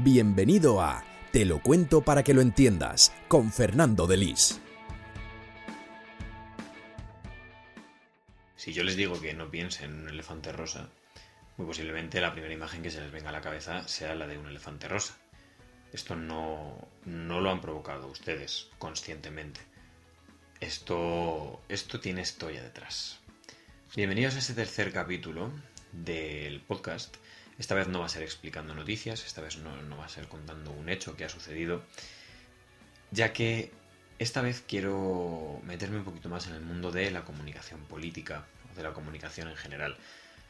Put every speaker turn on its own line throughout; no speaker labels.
Bienvenido a Te lo cuento para que lo entiendas con Fernando Delis.
Si yo les digo que no piensen en un elefante rosa, muy posiblemente la primera imagen que se les venga a la cabeza sea la de un elefante rosa. Esto no, no lo han provocado ustedes conscientemente. Esto, esto tiene historia detrás. Bienvenidos a este tercer capítulo del podcast esta vez no va a ser explicando noticias, esta vez no, va a ser contando un hecho que ha sucedido, ya que esta vez quiero meterme un poquito más en el mundo de la comunicación política, o de la comunicación en general.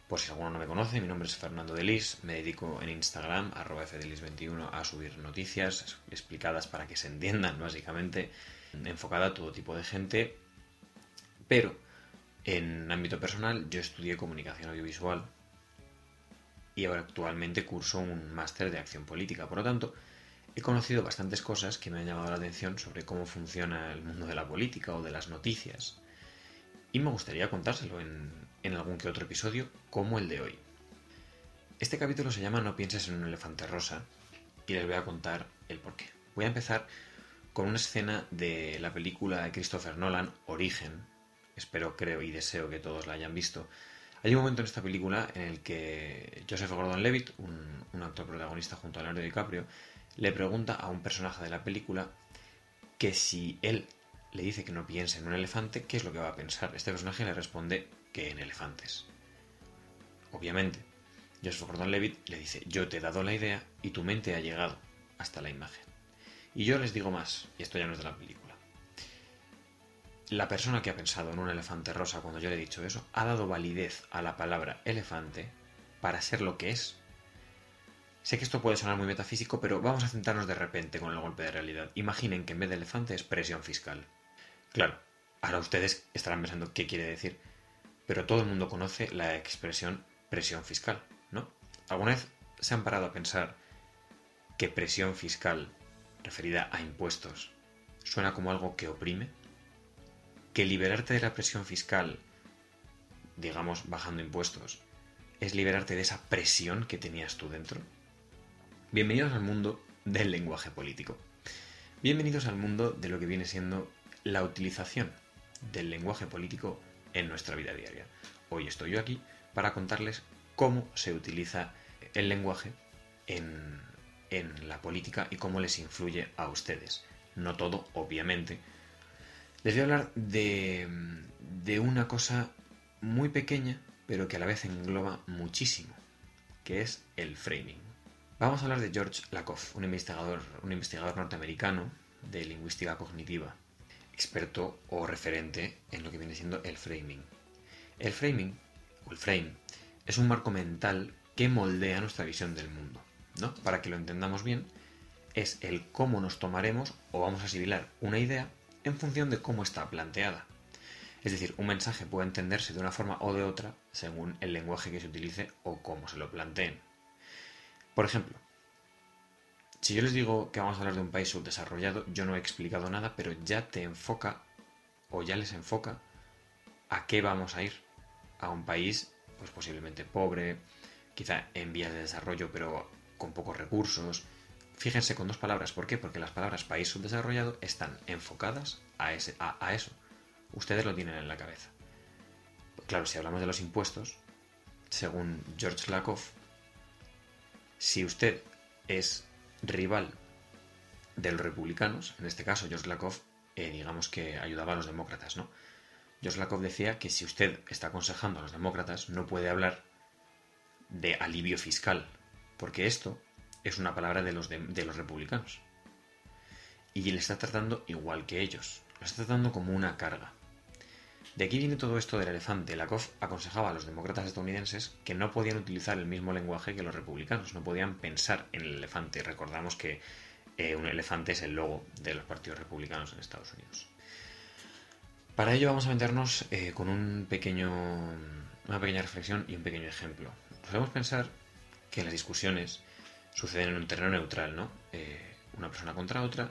Por si alguno no me conoce, mi nombre es Fernando Delis, me dedico en Instagram, arroba fdelis21, a subir noticias explicadas para que se entiendan, básicamente, enfocada a todo tipo de gente, pero en ámbito personal yo estudié comunicación audiovisual y actualmente curso un máster de acción política. Por lo tanto, he conocido bastantes cosas que me han llamado la atención sobre cómo funciona el mundo de la política o de las noticias. Y me gustaría contárselo en, en algún que otro episodio como el de hoy. Este capítulo se llama No pienses en un elefante rosa y les voy a contar el porqué. Voy a empezar con una escena de la película de Christopher Nolan, Origen. Espero, creo y deseo que todos la hayan visto hay un momento en esta película en el que Joseph Gordon-Levitt, un, actor protagonista junto a Leonardo DiCaprio, le pregunta a un personaje de la película que si él le dice que no piense en un elefante, ¿qué es lo que va a pensar? Este personaje le responde que en elefantes. Obviamente, Joseph Gordon-Levitt le dice, yo te he dado la idea y tu mente ha llegado hasta la imagen. Y yo les digo más, y esto ya no es de la película la persona que ha pensado en un elefante rosa cuando yo le he dicho eso ha dado validez a la palabra elefante para ser lo que es. Sé que esto puede sonar muy metafísico, pero vamos a centrarnos de repente con el golpe de realidad. Imaginen que en vez de elefante es presión fiscal. Claro, ahora ustedes estarán pensando qué quiere decir, pero todo el mundo conoce la expresión presión fiscal, ¿no? ¿Alguna vez se han parado a pensar que presión fiscal referida a impuestos suena como algo que oprime? Que liberarte de la presión fiscal, digamos, bajando impuestos, es liberarte de esa presión que tenías tú dentro. Bienvenidos al mundo del lenguaje político. Bienvenidos al mundo de lo que viene siendo la utilización del lenguaje político en nuestra vida diaria. Hoy estoy yo aquí para contarles cómo se utiliza el lenguaje en, en la política y cómo les influye a ustedes. No todo, obviamente, les voy a hablar de, de una cosa muy pequeña, pero que a la vez engloba muchísimo, que es el framing. Vamos a hablar de George Lakoff, un investigador, un investigador norteamericano de lingüística cognitiva, experto o referente en lo que viene siendo el framing. El framing, o el frame, es un marco mental que moldea nuestra visión del mundo. ¿no? Para que lo entendamos bien, es el cómo nos tomaremos o vamos a asimilar una idea en función de cómo está planteada. Es decir, un mensaje puede entenderse de una forma o de otra según el lenguaje que se utilice o cómo se lo planteen. Por ejemplo, si yo les digo que vamos a hablar de un país subdesarrollado, yo no he explicado nada, pero ya te enfoca o ya les enfoca a qué vamos a ir. A un país, pues posiblemente pobre, quizá en vías de desarrollo, pero con pocos recursos, Fíjense con dos palabras. ¿Por qué? Porque las palabras país subdesarrollado están enfocadas a, eso. Ustedes lo tienen en la cabeza. Claro, si hablamos de los impuestos, según George Lakoff, si usted es rival de los republicanos, en este caso George Lakoff, eh, digamos que ayudaba a los demócratas, ¿no? George Lakoff decía que si usted está aconsejando a los demócratas, no puede hablar de alivio fiscal, porque esto es una palabra de los, de, los republicanos. Y le está tratando igual que ellos. Lo está tratando como una carga. De aquí viene todo esto del elefante. Lakoff aconsejaba a los demócratas estadounidenses que no podían utilizar el mismo lenguaje que los republicanos, no podían pensar en el elefante. Recordamos que eh, un elefante es el logo de los partidos republicanos en Estados Unidos. Para ello vamos a meternos eh, con un pequeño, una pequeña reflexión y un pequeño ejemplo. Podemos pensar que las discusiones suceden en un terreno neutral, ¿no? Eh, una persona contra otra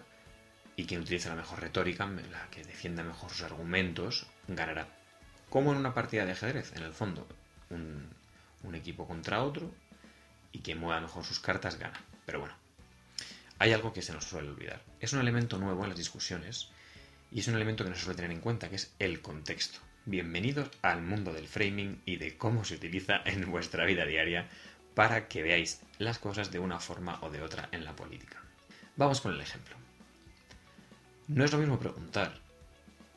y quien utilice la mejor retórica, la que defienda mejor sus argumentos, ganará. Como en una partida de ajedrez, en el fondo, un, equipo contra otro y quien mueva mejor sus cartas gana. Pero bueno, hay algo que se nos suele olvidar. Es un elemento nuevo en las discusiones y es un elemento que no se suele tener en cuenta, que es el contexto. Bienvenidos al mundo del framing y de cómo se utiliza en vuestra vida diaria para que veáis las cosas de una forma o de otra en la política. Vamos con el ejemplo. No es lo mismo preguntar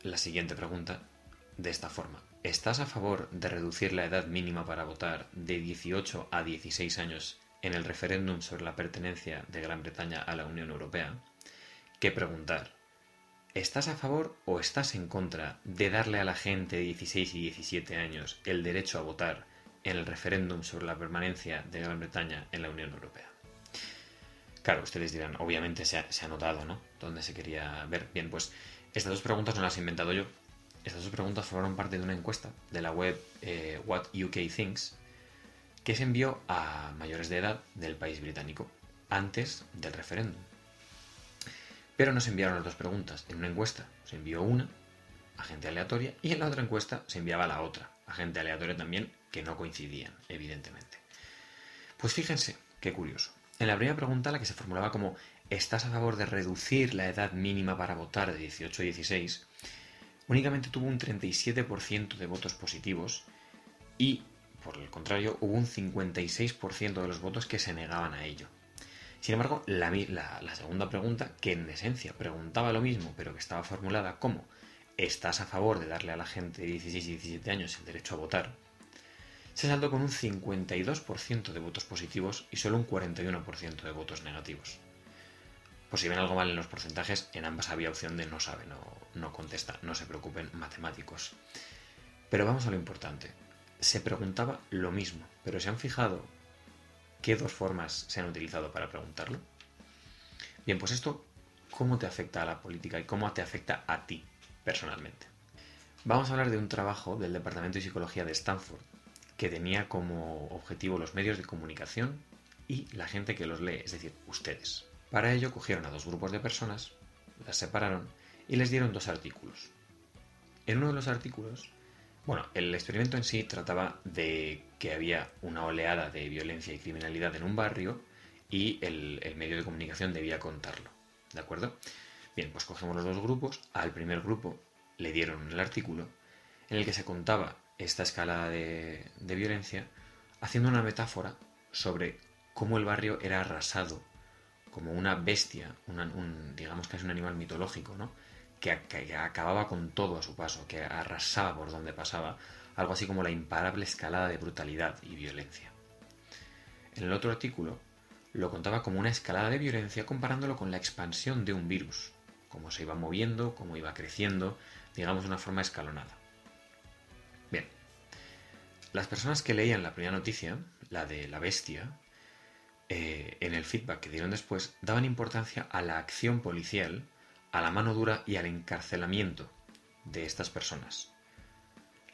la siguiente pregunta de esta forma. ¿Estás a favor de reducir la edad mínima para votar de 18 a 16 años en el referéndum sobre la pertenencia de Gran Bretaña a la Unión Europea? Que preguntar, ¿estás a favor o estás en contra de darle a la gente de 16 y 17 años el derecho a votar el referéndum sobre la permanencia de Gran Bretaña en la Unión Europea? Claro, ustedes dirán, obviamente se ha, notado, ¿no? Dónde se quería ver. Bien, pues estas dos preguntas no las he inventado yo. Estas dos preguntas formaron parte de una encuesta de la web eh, What UK Thinks que se envió a mayores de edad del país británico antes del referéndum. Pero no se enviaron las dos preguntas en una encuesta. Se envió una a gente aleatoria y en la otra encuesta se enviaba la otra a gente aleatoria también que no coincidían, evidentemente. Pues fíjense, qué curioso. En la primera pregunta, la que se formulaba como ¿estás a favor de reducir la edad mínima para votar de 18 a 16? únicamente tuvo un 37% de votos positivos y, por el contrario, hubo un 56% de los votos que se negaban a ello. Sin embargo, la, segunda pregunta, que en esencia preguntaba lo mismo, pero que estaba formulada como ¿estás a favor de darle a la gente de 16 y 17 años el derecho a votar? Se saldó con un 52% de votos positivos y solo un 41% de votos negativos. Por si ven algo mal en los porcentajes, en ambas había opción de no sabe, no, no contesta, no se preocupen matemáticos. Pero vamos a lo importante. Se preguntaba lo mismo, pero ¿se han fijado qué dos formas se han utilizado para preguntarlo? Bien, pues esto, ¿cómo te afecta a la política y cómo te afecta a ti personalmente? Vamos a hablar de un trabajo del Departamento de Psicología de Stanford que tenía como objetivo los medios de comunicación y la gente que los lee, es decir, ustedes. Para ello cogieron a dos grupos de personas, las separaron y les dieron dos artículos. En uno de los artículos, bueno, el experimento en sí trataba de que había una oleada de violencia y criminalidad en un barrio y el, medio de comunicación debía contarlo. ¿De acuerdo? Bien, pues cogemos los dos grupos. Al primer grupo le dieron el artículo en el que se contaba esta escala de, violencia haciendo una metáfora sobre cómo el barrio era arrasado como una bestia, un, digamos que es un animal mitológico, ¿no? Que, que, acababa con todo a su paso, que arrasaba por donde pasaba, algo así como la imparable escalada de brutalidad y violencia. En el otro artículo lo contaba como una escalada de violencia comparándolo con la expansión de un virus, cómo se iba moviendo, cómo iba creciendo, digamos una forma escalonada. Las personas que leían la primera noticia, la de la bestia, eh, en el feedback que dieron después, daban importancia a la acción policial, a la mano dura y al encarcelamiento de estas personas.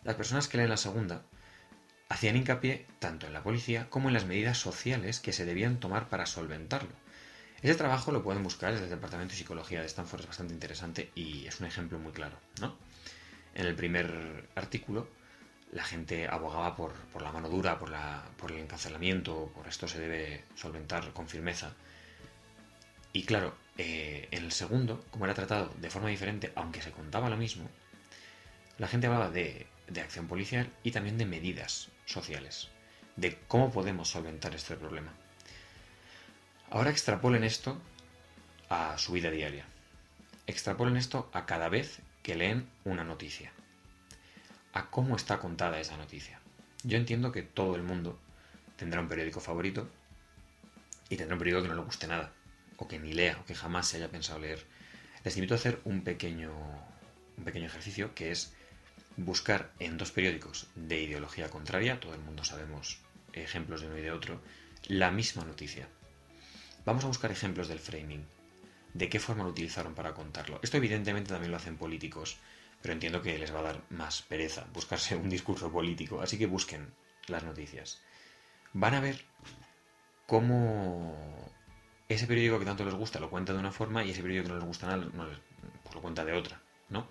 Las personas que leen la segunda hacían hincapié tanto en la policía como en las medidas sociales que se debían tomar para solventarlo. Ese trabajo lo pueden buscar desde el Departamento de Psicología de Stanford, es bastante interesante y es un ejemplo muy claro. En el primer artículo la gente abogaba por, la mano dura, por, la, por el encarcelamiento, por esto se debe solventar con firmeza. Y claro, eh, en el segundo, como era tratado de forma diferente, aunque se contaba lo mismo, la gente hablaba de, de acción policial y también de medidas sociales, de cómo podemos solventar este problema. Ahora extrapolen esto a su vida diaria. Extrapolen esto a cada vez que leen una noticia a cómo está contada esa noticia. Yo entiendo que todo el mundo tendrá un periódico favorito y tendrá un periódico que no le guste nada, o que ni lea, o que jamás se haya pensado leer. Les invito a hacer un pequeño, un pequeño ejercicio que es buscar en dos periódicos de ideología contraria, todo el mundo sabemos ejemplos de uno y de otro, la misma noticia. Vamos a buscar ejemplos del framing, de qué forma lo utilizaron para contarlo. Esto evidentemente también lo hacen políticos pero entiendo que les va a dar más pereza buscarse un discurso político, así que busquen las noticias. Van a ver cómo ese periódico que tanto les gusta lo cuenta de una forma y ese periódico que no les gusta nada pues lo cuenta de otra, ¿no?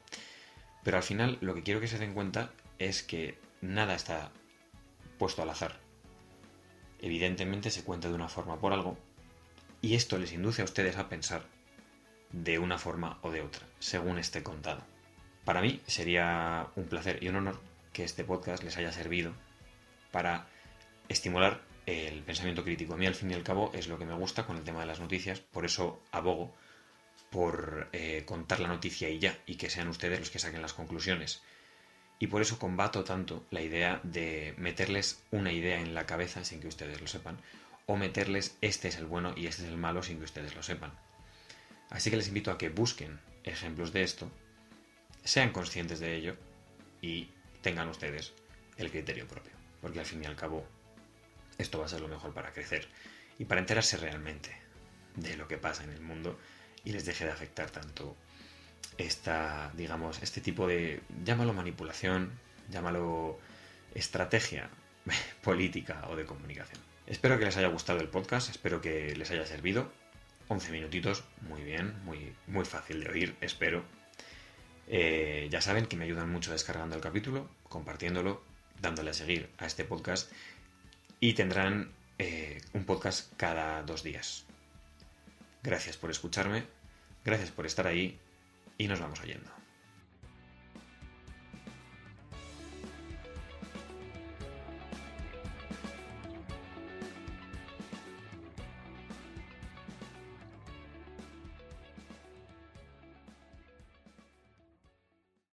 Pero al final lo que quiero que se den cuenta es que nada está puesto al azar. Evidentemente se cuenta de una forma por algo Y esto les induce a ustedes a pensar de una forma o de otra, según esté contado. Para mí sería un placer y un honor que este podcast les haya servido para estimular el pensamiento crítico. A mí, al fin y al cabo, es lo que me gusta con el tema de las noticias, por eso abogo por eh, contar la noticia y ya, y que sean ustedes los que saquen las conclusiones. Y por eso combato tanto la idea de meterles una idea en la cabeza sin que ustedes lo sepan, o meterles este es el bueno y este es el malo sin que ustedes lo sepan. Así que les invito a que busquen ejemplos de esto, sean conscientes de ello y tengan ustedes el criterio propio. Porque al fin y al cabo esto va a ser lo mejor para crecer y para enterarse realmente de lo que pasa en el mundo y les deje de afectar tanto esta, digamos, este tipo de, llámalo manipulación, llámalo estrategia política o de comunicación. Espero que les haya gustado el podcast, espero que les haya servido. 11 minutitos, muy bien, muy, muy fácil de oír, espero. Eh, ya saben que me ayudan mucho descargando el capítulo, compartiéndolo, dándole a seguir a este podcast y tendrán eh, un podcast cada dos días. Gracias por escucharme, gracias por estar ahí y nos vamos oyendo.